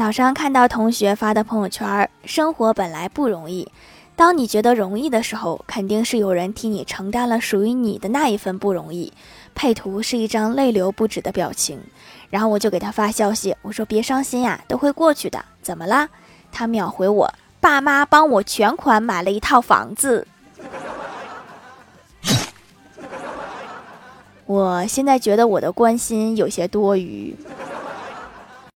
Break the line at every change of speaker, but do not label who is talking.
早上看到同学发的朋友圈，生活本来不容易。当你觉得容易的时候，肯定是有人替你承担了属于你的那一份不容易。配图是一张泪流不止的表情，然后我就给他发消息，我说别伤心呀，都会过去的。怎么啦？他秒回我，爸妈帮我全款买了一套房子。我现在觉得我的关心有些多余。